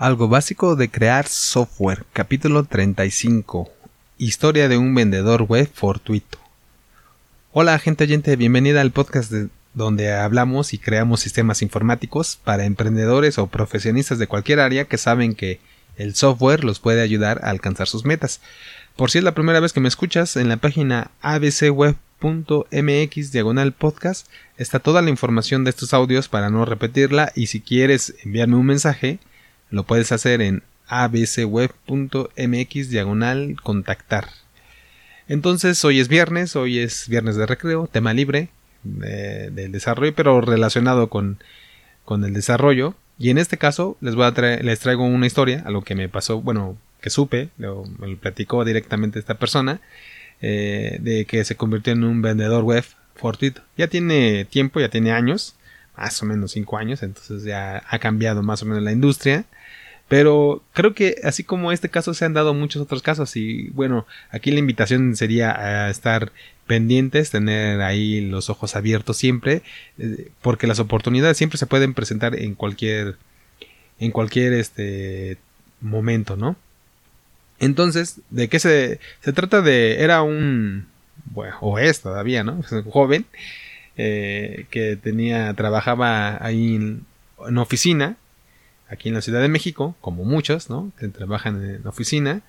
Algo básico de crear software, capítulo 35. Historia de un vendedor web fortuito. Hola gente oyente, bienvenida al podcast donde hablamos y creamos sistemas informáticos para emprendedores o profesionistas de cualquier área que saben que el software los puede ayudar a alcanzar sus metas. Por si es la primera vez que me escuchas, en la página abcweb.mx diagonal está toda la información de estos audios para no repetirla y si quieres enviarme un mensaje, lo puedes hacer en abcweb.mx diagonal contactar. Entonces hoy es viernes, hoy es viernes de recreo, tema libre del desarrollo, pero relacionado con, con, el desarrollo. Y en este caso les voy a les traigo una historia, algo que me pasó, bueno, que supe, lo, me lo platicó directamente esta persona, eh, de que se convirtió en un vendedor web fortuito. Ya tiene tiempo, ya tiene años, más o menos cinco años, entonces ya ha cambiado más o menos la industria. Pero creo que así como este caso se han dado muchos otros casos y bueno, aquí la invitación sería a estar pendientes, tener ahí los ojos abiertos siempre, eh, porque las oportunidades siempre se pueden presentar en cualquier en cualquier este momento, ¿no? Entonces, ¿de qué se, se trata de? Era un, bueno, o es todavía, ¿no? Un joven eh, que tenía, trabajaba ahí en, en oficina aquí en la Ciudad de México, como muchos, ¿no? Que trabajan en oficina.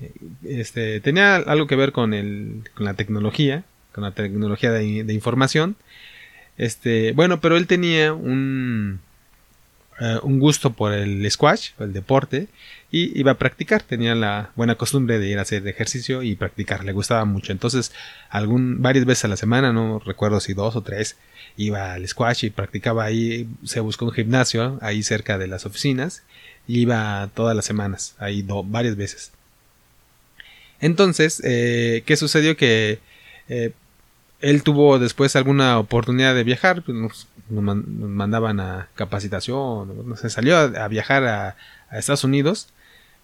Eh, este, tenía algo que ver con, el, con la tecnología, con la tecnología de información. Este, bueno, pero él tenía un, uh, un gusto por el squash, el deporte, y iba a practicar. Tenía la buena costumbre de ir a hacer ejercicio y practicar. Le gustaba mucho. Entonces, algún, varias veces a la semana, no recuerdo si dos o tres, iba al squash y practicaba ahí. Se buscó un gimnasio ahí cerca de las oficinas. Y iba todas las semanas, ahí varias veces. Entonces, eh, ¿qué sucedió? Que eh, él tuvo después alguna oportunidad de viajar, pues nos, mandaban a capacitación, no sé, salió a, viajar a, Estados Unidos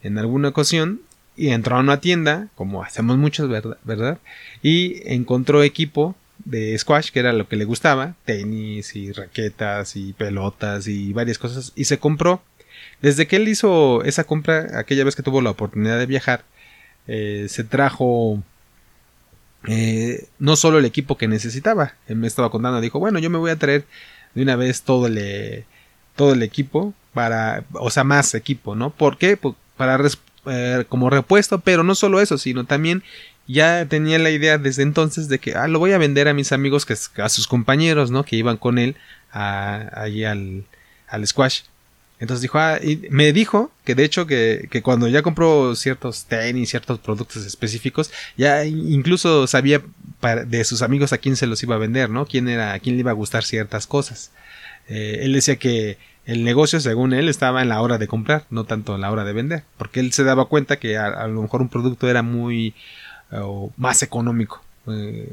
en alguna ocasión y entró a una tienda, como hacemos muchos, ¿verdad? Y encontró equipo de squash, que era lo que le gustaba, tenis y raquetas y pelotas y varias cosas, y se compró. Desde que él hizo esa compra, aquella vez que tuvo la oportunidad de viajar, eh, se trajo eh, no solo el equipo que necesitaba. Él me estaba contando, dijo, bueno, yo me voy a traer de una vez todo el, todo el equipo para, o sea, más equipo, ¿no? ¿Por qué? Pues para eh, como repuesto, pero no solo eso, sino también ya tenía la idea desde entonces de que, ah, lo voy a vender a mis amigos, que a sus compañeros, ¿no? Que iban con él allí al, al squash. Entonces dijo, ah, me dijo que de hecho que, que, cuando ya compró ciertos tenis, ciertos productos específicos, ya incluso sabía de sus amigos a quién se los iba a vender, ¿no? Quién era, a quién le iba a gustar ciertas cosas. Eh, él decía que el negocio, según él, estaba en la hora de comprar, no tanto en la hora de vender, porque él se daba cuenta que a, lo mejor un producto era muy más económico. Eh,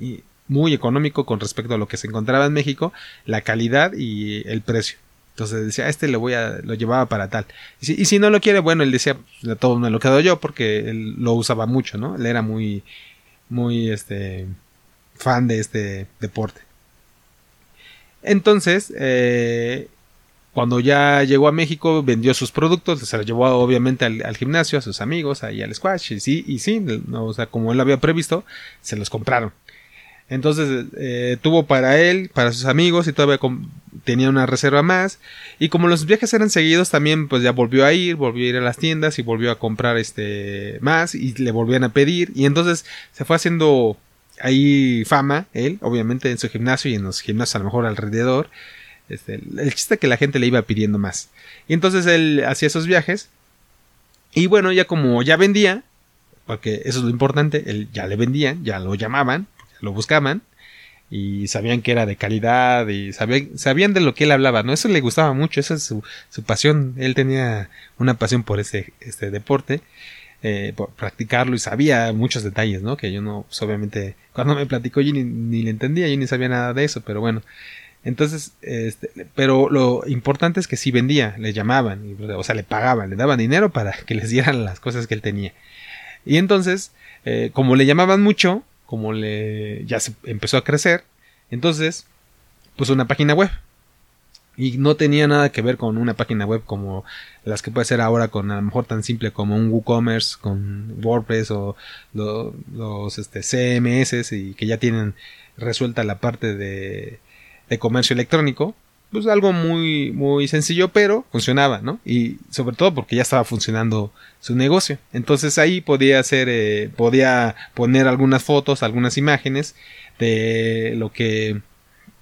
y muy económico con respecto a lo que se encontraba en México, la calidad y el precio. Entonces decía, este lo voy a, lo llevaba para tal. Y si, no lo quiere, bueno, él decía, pues, todo me lo quedo yo porque él lo usaba mucho, ¿no? Él era muy, muy, este, fan de este deporte. Entonces, eh, cuando ya llegó a México, vendió sus productos, se los llevó obviamente al, gimnasio, a sus amigos, ahí al squash, y sí, y sí, o sea, como él lo había previsto, se los compraron. Entonces eh, tuvo para él, para sus amigos y todavía tenía una reserva más. Y como los viajes eran seguidos, también pues ya volvió a ir, volvió a ir a las tiendas y volvió a comprar este más y le volvían a pedir. Y entonces se fue haciendo ahí fama, él, obviamente en su gimnasio y en los gimnasios a lo mejor alrededor. Este, el chiste que la gente le iba pidiendo más. Y entonces él hacía esos viajes. Y bueno, ya como ya vendía, porque eso es lo importante, él ya le vendían, ya lo llamaban, lo buscaban y sabían que era de calidad y sabían, sabían de lo que él hablaba, ¿no? Eso le gustaba mucho, esa es su, su pasión, él tenía una pasión por ese, este deporte, eh, por practicarlo y sabía muchos detalles, ¿no? Que yo no, pues, obviamente, cuando me platicó yo ni, le entendía, yo ni sabía nada de eso, pero bueno. Entonces, este, pero lo importante es que sí vendía, le llamaban, o sea, le pagaban, le daban dinero para que les dieran las cosas que él tenía. Y entonces, eh, como le llamaban mucho, como le ya se empezó a crecer, entonces puso una página web. y no tenía nada que ver con una página web como las que puede ser ahora con a lo mejor tan simple como un WooCommerce con WordPress o los este, CMS y que ya tienen resuelta la parte de, de comercio electrónico pues algo muy muy sencillo pero funcionaba no y sobre todo porque ya estaba funcionando su negocio. Entonces ahí podía hacer eh, podía poner algunas fotos algunas imágenes de lo que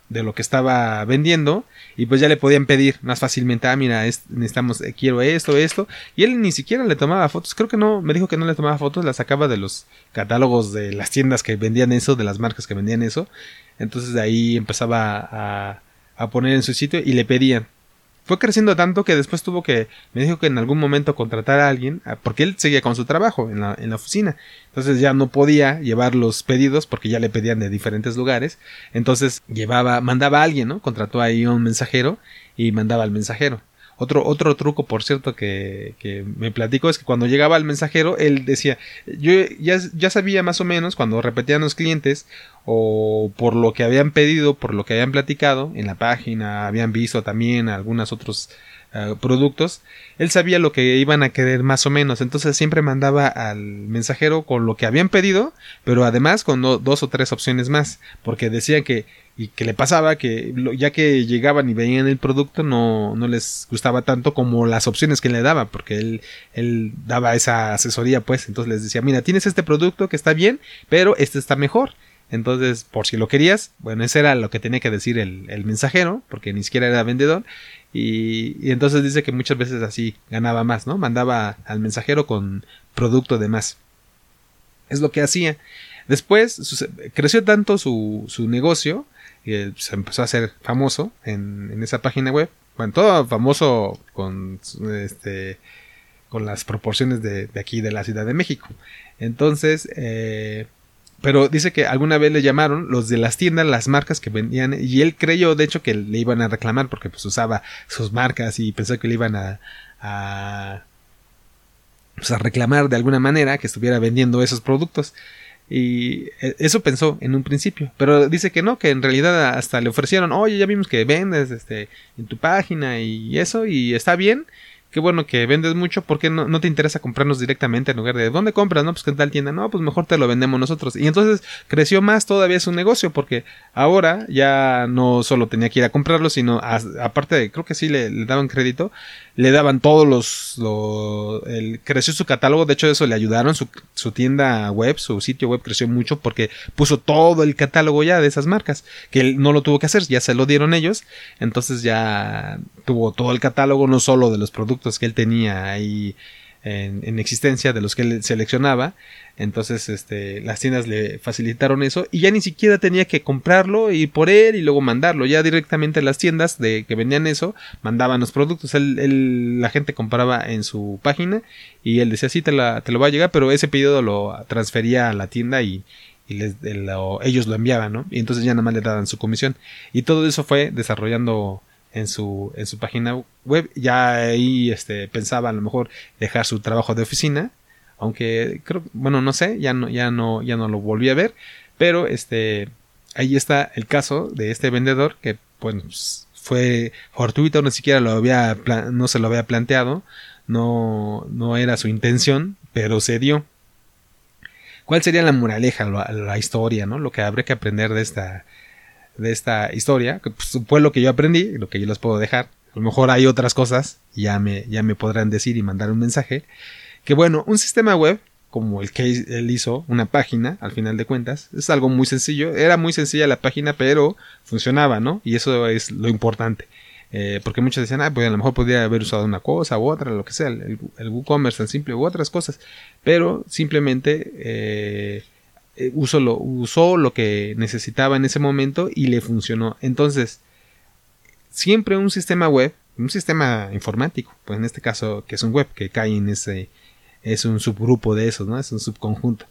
de lo que estaba vendiendo y pues ya le podían pedir más fácilmente ah mira necesitamos eh, quiero esto esto y él ni siquiera le tomaba fotos. Creo que no me dijo que no le tomaba fotos las sacaba de los catálogos de las tiendas que vendían eso de las marcas que vendían eso. Entonces de ahí empezaba a a poner en su sitio y le pedían. Fue creciendo tanto que después tuvo que, me dijo que en algún momento contratar a alguien, ah, porque él seguía con su trabajo en la, en la oficina. Entonces ya no podía llevar los pedidos porque ya le pedían de diferentes lugares. Entonces llevaba, mandaba a alguien, ¿no? Contrató ahí un mensajero y mandaba al mensajero. Otro, otro truco, por cierto, que, que, me platico es que cuando llegaba el mensajero, él decía, yo ya, ya sabía más o menos cuando repetían los clientes o por lo que habían pedido, por lo que habían platicado en la página, habían visto también algunos otros eh, productos, él sabía lo que iban a querer más o menos, entonces siempre mandaba al mensajero con lo que habían pedido, pero además con dos o tres opciones más, porque decía que y que le pasaba que ya que llegaban y veían el producto no, no les gustaba tanto como las opciones que le daba porque él, él daba esa asesoría pues. Entonces les decía mira tienes este producto que está bien pero este está mejor entonces por si lo querías bueno ese era lo que tenía que decir el mensajero porque ni siquiera era vendedor y, entonces dice que muchas veces así ganaba más no mandaba al mensajero con producto de más es lo que hacía después creció tanto su, su negocio y se empezó a hacer famoso en, en esa página web. Bueno, todo famoso con este con las proporciones de, de aquí de la Ciudad de México. Entonces, eh, pero dice que alguna vez le llamaron los de las tiendas, las marcas que vendían, y él creyó de hecho que le iban a reclamar porque pues usaba sus marcas y pensó que le iban a, a, pues, a reclamar de alguna manera que estuviera vendiendo esos productos. Y e, eso pensó en un principio, pero dice que no, que en realidad hasta le ofrecieron, oye, ya vimos que vendes este, en tu página y eso, y está bien, qué bueno que vendes mucho, ¿por qué no, no, te interesa comprarnos directamente en lugar de ¿dónde compras? No, pues que tal tienda, no, pues mejor te lo vendemos nosotros. Y entonces creció más todavía su negocio, porque ahora ya no solo tenía que ir a comprarlo, sino aparte de, creo que sí le daban crédito, le daban todos los, el, creció su catálogo, de hecho eso le ayudaron, su, su, tienda web, su sitio web creció mucho porque puso todo el catálogo ya de esas marcas, que él no lo tuvo que hacer, ya se lo dieron ellos, entonces ya tuvo todo el catálogo, no solo de los productos que él tenía ahí en, existencia de los que él seleccionaba. Entonces, este, las tiendas le facilitaron eso y ya ni siquiera tenía que comprarlo y por él y luego mandarlo. Ya directamente las tiendas de que vendían eso mandaban los productos. Él, la gente compraba en su página y él decía, sí, te, la, te lo va a llegar, pero ese pedido lo transfería a la tienda y, y ellos lo enviaban, ¿no? Y entonces ya nada más le daban su comisión. Y todo eso fue desarrollando en su, en su página web. Ya ahí este, pensaba a lo mejor dejar su trabajo de oficina. Aunque creo, bueno, no sé, ya no, ya no, ya no lo volví a ver. Pero este, ahí está el caso de este vendedor que, pues, fue fortuito, ni siquiera lo había, no se lo había planteado. No, no era su intención, pero se dio. ¿Cuál sería la moraleja, la, historia, no? Lo que habría que aprender de esta, de esta historia, que pues, fue lo que yo aprendí, lo que yo les puedo dejar. A lo mejor hay otras cosas, ya me, ya me podrán decir y mandar un mensaje. Que bueno, un sistema web, como el que él hizo, una página, al final de cuentas, es algo muy sencillo. Era muy sencilla la página, pero funcionaba, ¿no? Y eso es lo importante. Eh, porque muchos decían, ah, pues a lo mejor podría haber usado una cosa u otra, lo que sea, el, el WooCommerce tan simple u otras cosas. Pero simplemente eh, eh, lo, usó lo que necesitaba en ese momento y le funcionó. Entonces, siempre un sistema web, un sistema informático, pues en este caso que es un web que cae en ese, es un subgrupo de esos, ¿no? Es un subconjunto.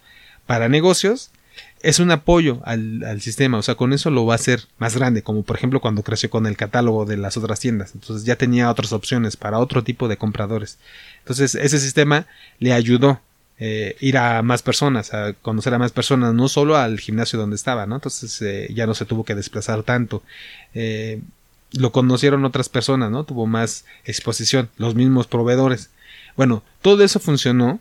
Para negocios, es un apoyo al, al, sistema, o sea, con eso lo va a hacer más grande, como por ejemplo cuando creció con el catálogo de las otras tiendas, entonces ya tenía otras opciones para otro tipo de compradores. Entonces ese sistema le ayudó eh, ir a más personas, a conocer a más personas, no solo al gimnasio donde estaba, ¿no? Entonces eh, ya no se tuvo que desplazar tanto. Eh, lo conocieron otras personas, ¿no? Tuvo más exposición, los mismos proveedores. Bueno, todo eso funcionó,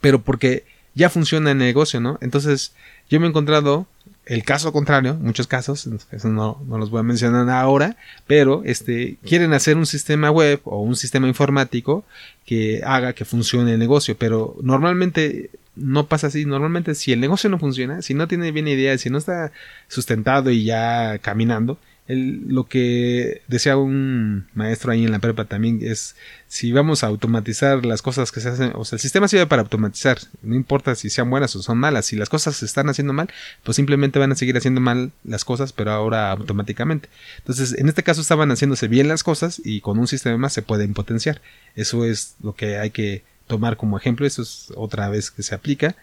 pero porque ya funciona el negocio, ¿no? Entonces, yo me he encontrado el caso contrario, muchos casos, no, no, los voy a mencionar ahora, pero este, quieren hacer un sistema web o un sistema informático que haga que funcione el negocio, pero normalmente no pasa así. Normalmente, si el negocio no funciona, si no tiene bien idea, si no está sustentado y ya caminando, lo que decía un maestro ahí en la prepa también es si vamos a automatizar las cosas que se hacen, o sea, el sistema sirve para automatizar, no importa si sean buenas o son malas, si las cosas se están haciendo mal, pues simplemente van a seguir haciendo mal las cosas, pero ahora automáticamente. Entonces, en este caso estaban haciéndose bien las cosas y con un sistema más se pueden potenciar. Eso es lo que hay que tomar como ejemplo, eso es otra vez que se aplica.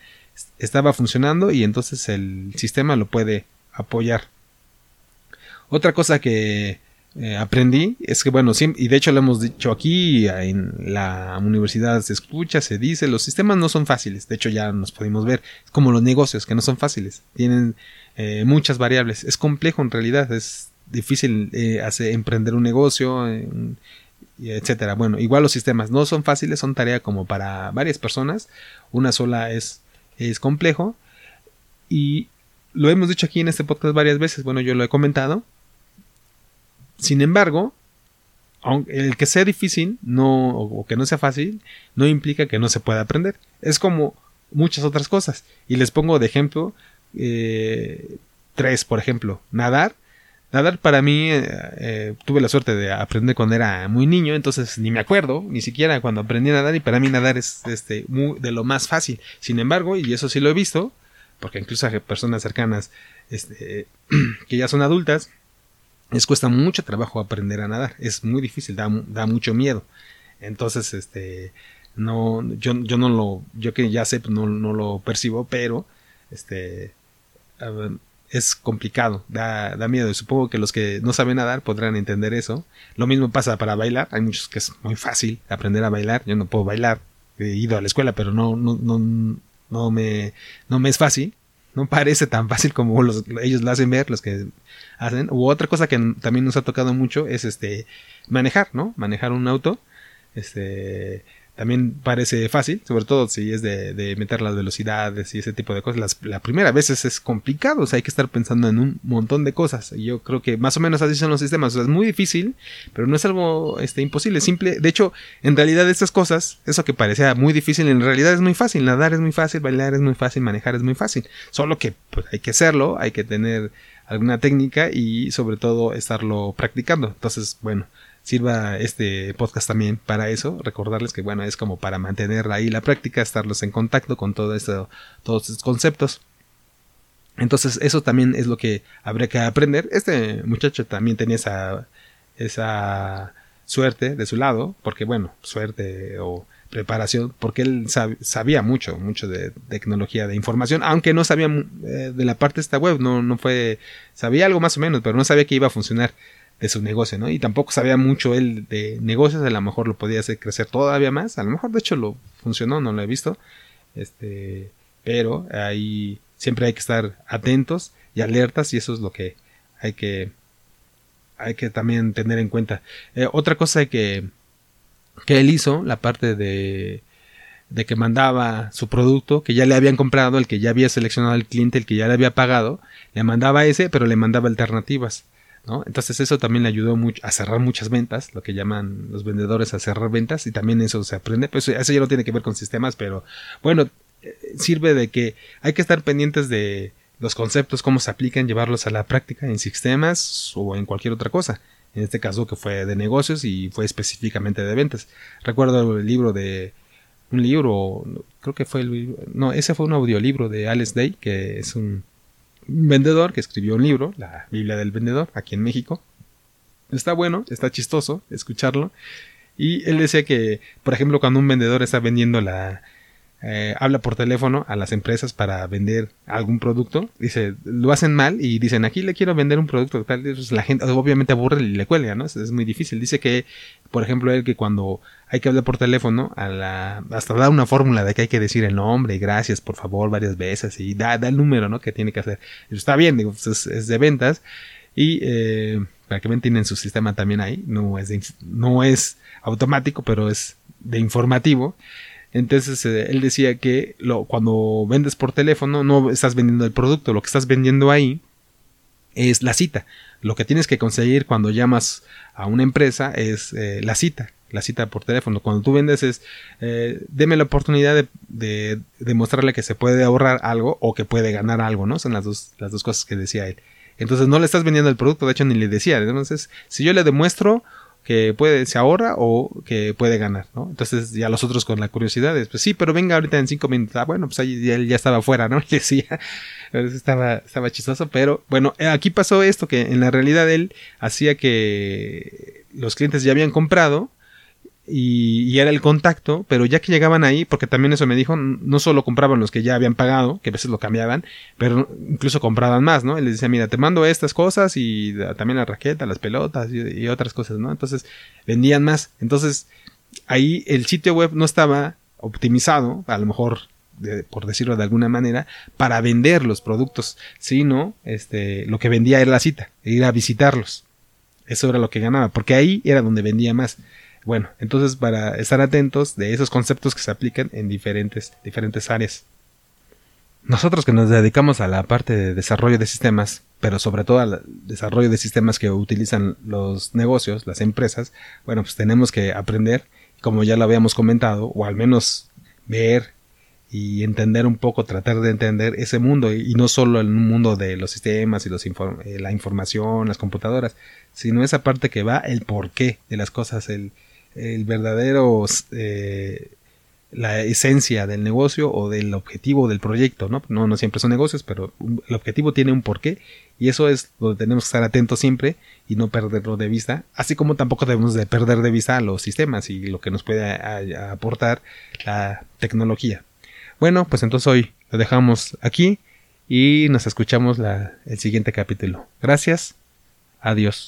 Estaba funcionando y entonces el sistema lo puede apoyar otra cosa que eh, aprendí es que, bueno, y de hecho lo hemos dicho aquí, en la universidad se escucha, se dice, los sistemas no son fáciles, de hecho ya nos pudimos ver, es como los negocios, que no son fáciles, tienen eh, muchas variables, es complejo en realidad, es difícil eh, hacer, emprender un negocio, etcétera. Bueno, igual los sistemas no son fáciles, son tarea como para varias personas, una sola es, es complejo, y lo hemos dicho aquí en este podcast varias veces, bueno, yo lo he comentado, sin embargo, el que sea difícil no, o que no sea fácil no implica que no se pueda aprender. Es como muchas otras cosas. Y les pongo de ejemplo eh, tres, por ejemplo, nadar. Nadar para mí eh, eh, tuve la suerte de aprender cuando era muy niño, entonces ni me acuerdo, ni siquiera cuando aprendí a nadar y para mí nadar es este de lo más fácil. Sin embargo, y eso sí lo he visto, porque incluso hay personas cercanas este, que ya son adultas les cuesta mucho trabajo aprender a nadar, es muy difícil, da, da mucho miedo. Entonces, este, no, yo, yo no lo, yo que ya sé, pues no, no lo percibo, pero, este, es complicado, da, da miedo. Y supongo que los que no saben nadar podrán entender eso. Lo mismo pasa para bailar, hay muchos que es muy fácil aprender a bailar, yo no puedo bailar, he ido a la escuela, pero no, no, no, no me, no me es fácil no parece tan fácil como ellos lo hacen ver, los que hacen. U otra cosa que también nos ha tocado mucho es este manejar, ¿no? Manejar un auto. Este también parece fácil, sobre todo si es de, meter las velocidades y ese tipo de cosas. la primera vez es, complicado, o sea, hay que estar pensando en un montón de cosas. Yo creo que más o menos así son los sistemas. O sea, es muy difícil, pero no es algo este, imposible. Simple, de hecho, en realidad estas cosas, eso que parecía muy difícil, en realidad es muy fácil. Nadar es muy fácil, bailar es muy fácil, manejar es muy fácil. Solo que pues, hay que hacerlo, hay que tener alguna técnica y sobre todo estarlo practicando. Entonces, bueno, sirva este podcast también para eso, recordarles que bueno, es como para mantener ahí la práctica, estarlos en contacto con todo esto, todos estos conceptos. Entonces, eso también es lo que habría que aprender. Este muchacho también tenía esa, esa suerte de su lado, porque bueno, suerte o preparación, porque él sabía mucho, mucho de tecnología de información, aunque no sabía eh, de la parte de esta web, no, no fue, sabía algo más o menos, pero no sabía que iba a funcionar de su negocio, ¿no? Y tampoco sabía mucho él de negocios, a lo mejor lo podía hacer crecer todavía más, a lo mejor de hecho lo funcionó, no lo he visto, este, pero ahí siempre hay que estar atentos y alertas y eso es lo que hay que hay que también tener en cuenta. Eh, otra cosa que que él hizo, la parte de de que mandaba su producto, que ya le habían comprado, el que ya había seleccionado al cliente, el que ya le había pagado, le mandaba ese, pero le mandaba alternativas. Entonces eso también le ayudó mucho a cerrar muchas ventas, lo que llaman los vendedores a cerrar ventas y también eso se aprende, pues eso ya no tiene que ver con sistemas, pero bueno, eh, sirve de que hay que estar pendientes de los conceptos, cómo se aplican, llevarlos a la práctica en sistemas o en cualquier otra cosa. En este caso que fue de negocios y fue específicamente de ventas. Recuerdo el libro de un libro, creo que fue el no, ese fue un audiolibro de Alex Day, que es un vendedor que escribió un libro, la Biblia del Vendedor, aquí en México. Está bueno, está chistoso escucharlo. Y él decía que, por ejemplo, cuando un vendedor está vendiendo la, eh, habla por teléfono a las empresas para vender algún producto, dice, lo hacen mal y dicen, aquí le quiero vender un producto tal, pues la gente obviamente aburre y le cuelga, ¿no? Es, muy difícil. Dice que, por ejemplo, él que cuando hay que hablar por teléfono, a la, hasta da una fórmula de que hay que decir el nombre gracias, por favor, varias veces y da, da el número, ¿no? Que tiene que hacer. está bien, digo, pues es, de ventas y, eh, para que vean, tienen su sistema también ahí. No es, no es automático, pero es de informativo. Entonces eh, él decía que lo, cuando vendes por teléfono no estás vendiendo el producto, lo que estás vendiendo ahí es la cita. Lo que tienes que conseguir cuando llamas a una empresa es eh, la cita, la cita por teléfono. Cuando tú vendes es, eh, deme la oportunidad de, de, demostrarle que se puede ahorrar algo o que puede ganar algo, ¿no? Son las dos, las dos cosas que decía él. Entonces no le estás vendiendo el producto, de hecho ni le decía. Entonces, si yo le demuestro que puede, se ahorra o que puede ganar, ¿no? Entonces ya los otros con la curiosidad, pues sí, pero venga ahorita en cinco minutos. Ah, bueno, pues ahí él ya estaba afuera, ¿no? Le decía, estaba, estaba chistoso, pero bueno, aquí pasó esto que en la realidad él hacía que los clientes ya habían comprado y, era el contacto, pero ya que llegaban ahí, porque también eso me dijo, no solo compraban los que ya habían pagado, que a veces lo cambiaban, pero incluso compraban más, ¿no? Él les decía, mira, te mando estas cosas y también la raqueta, las pelotas y, otras cosas, ¿no? Entonces vendían más. Entonces ahí el sitio web no estaba optimizado, a lo mejor por decirlo de alguna manera, para vender los productos, sino este, lo que vendía era la cita, ir a visitarlos. Eso era lo que ganaba, porque ahí era donde vendía más. Bueno, entonces para estar atentos de esos conceptos que se aplican en diferentes, diferentes áreas. Nosotros que nos dedicamos a la parte de desarrollo de sistemas, pero sobre todo al desarrollo de sistemas que utilizan los negocios, las empresas, bueno, pues tenemos que aprender, como ya lo habíamos comentado, o al menos ver y entender un poco, tratar de entender ese mundo y, no solo el mundo de los sistemas y los eh, la información, las computadoras, sino esa parte que va el porqué de las cosas, el, el verdadero eh, la esencia del negocio o del objetivo del proyecto, ¿no? No, no siempre son negocios, pero el objetivo tiene un porqué y eso es donde tenemos que estar atentos siempre y no perderlo de vista, así como tampoco debemos de perder de vista los sistemas y lo que nos puede aportar la tecnología. Bueno, pues entonces hoy lo dejamos aquí y nos escuchamos el siguiente capítulo. Gracias. Adiós.